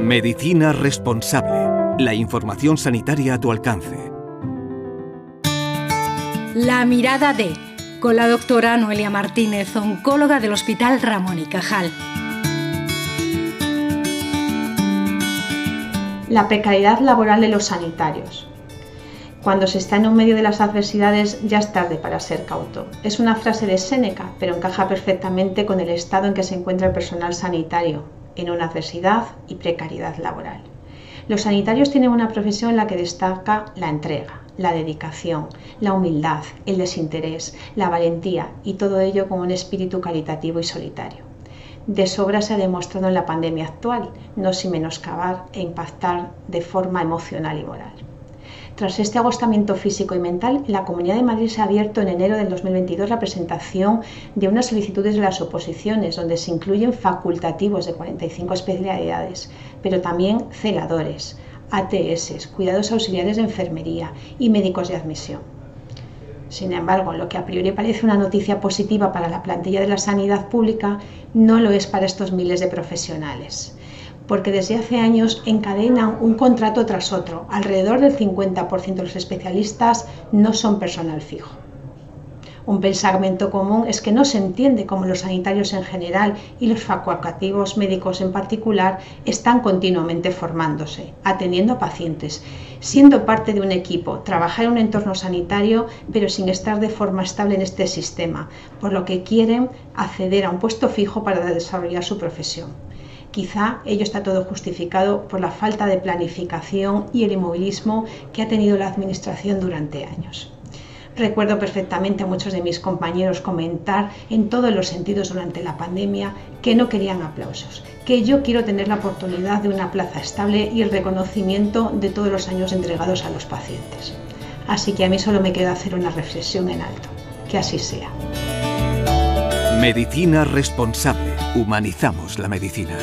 Medicina responsable. La información sanitaria a tu alcance. La mirada de, con la doctora Noelia Martínez, oncóloga del Hospital Ramón y Cajal. La precariedad laboral de los sanitarios. Cuando se está en un medio de las adversidades ya es tarde para ser cauto. Es una frase de Séneca, pero encaja perfectamente con el estado en que se encuentra el personal sanitario, en una adversidad y precariedad laboral. Los sanitarios tienen una profesión en la que destaca la entrega, la dedicación, la humildad, el desinterés, la valentía y todo ello con un espíritu caritativo y solitario. De sobra se ha demostrado en la pandemia actual, no sin menoscabar e impactar de forma emocional y moral. Tras este agostamiento físico y mental, la Comunidad de Madrid se ha abierto en enero del 2022 la presentación de unas solicitudes de las oposiciones, donde se incluyen facultativos de 45 especialidades, pero también celadores, ATS, cuidados auxiliares de enfermería y médicos de admisión. Sin embargo, lo que a priori parece una noticia positiva para la plantilla de la sanidad pública no lo es para estos miles de profesionales porque desde hace años encadenan un contrato tras otro. Alrededor del 50% de los especialistas no son personal fijo. Un pensamiento común es que no se entiende cómo los sanitarios en general y los facultativos médicos en particular están continuamente formándose, atendiendo a pacientes, siendo parte de un equipo, trabajar en un entorno sanitario, pero sin estar de forma estable en este sistema, por lo que quieren acceder a un puesto fijo para desarrollar su profesión. Quizá ello está todo justificado por la falta de planificación y el inmovilismo que ha tenido la Administración durante años. Recuerdo perfectamente a muchos de mis compañeros comentar en todos los sentidos durante la pandemia que no querían aplausos, que yo quiero tener la oportunidad de una plaza estable y el reconocimiento de todos los años entregados a los pacientes. Así que a mí solo me queda hacer una reflexión en alto. Que así sea. Medicina responsable. Humanizamos la medicina.